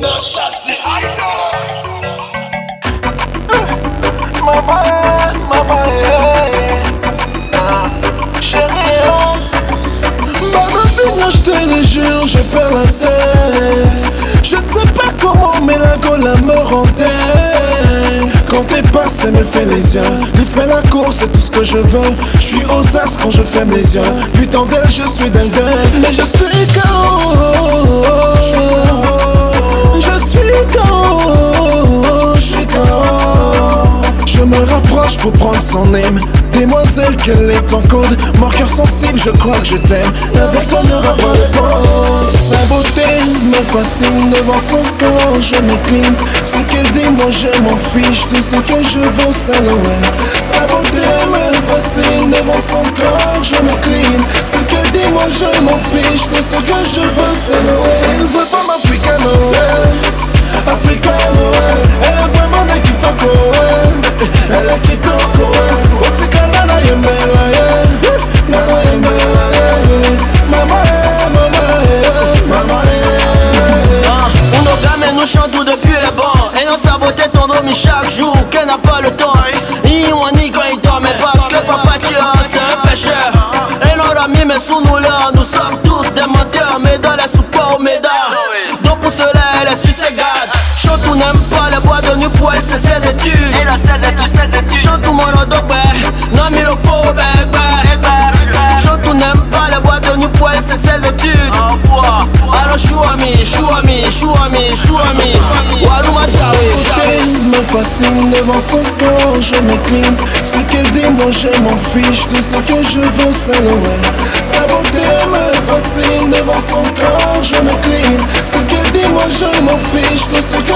Maman, maman, eh, ah, chérie, oh. Maman, je te le jure, la tête. Je ne sais pas comment, mais la gola me rendait. Quand t'es passé, me fait les yeux. Il fait la course, c'est tout ce que je veux. Je suis aux as quand je ferme les yeux. Putain d'elle, je suis dingue, mais je suis KO. Me rapproche pour prendre son aime. Demoiselle, qu'elle est en code. Mon cœur sensible, je crois que je t'aime. Avec toi, n'aura pas. Sa beauté me fascine devant son corps, je m'incline. Ce qu'elle dit, moi je m'en fiche. Tout ce que je veux, c'est l'OM. Sa beauté me fascine devant son corps, je m'incline. Ce qu'elle dit, moi je m'en fiche. Tout ce que je veux, c'est l'OM. Chantou mon odogbe Non Chantou n'aime pas les elle c'est ses études Alors show me, show me, show me, show me Waluma Jawe, Elle me fascine devant son corps, je m'incline. Ce qu'elle dit, moi je m'en fiche. Tout ce que je veux, c'est l'OM. Sa beauté me fascine devant son corps, je m'incline. Ce qu'elle dit, moi je m'en fiche. Tout ce que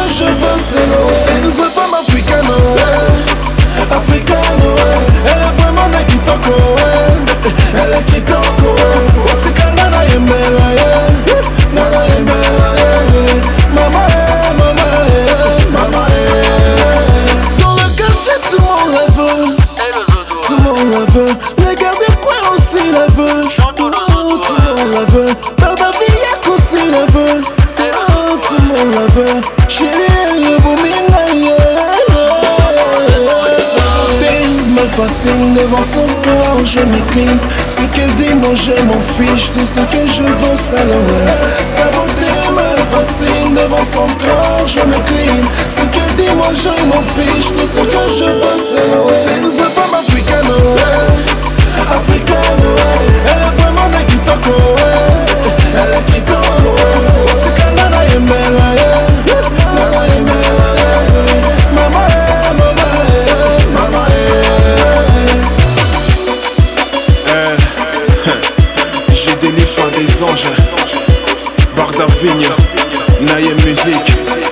devant son corps, je m'incline. Ce qu'elle dit, moi je m'en fiche. Tout ce que je veux, c'est. Sa me fascine devant son corps, je m'incline. Ce qu'elle dit, moi je m'en fiche. Tout ce que je veux. C'est Figno, Naye Musique.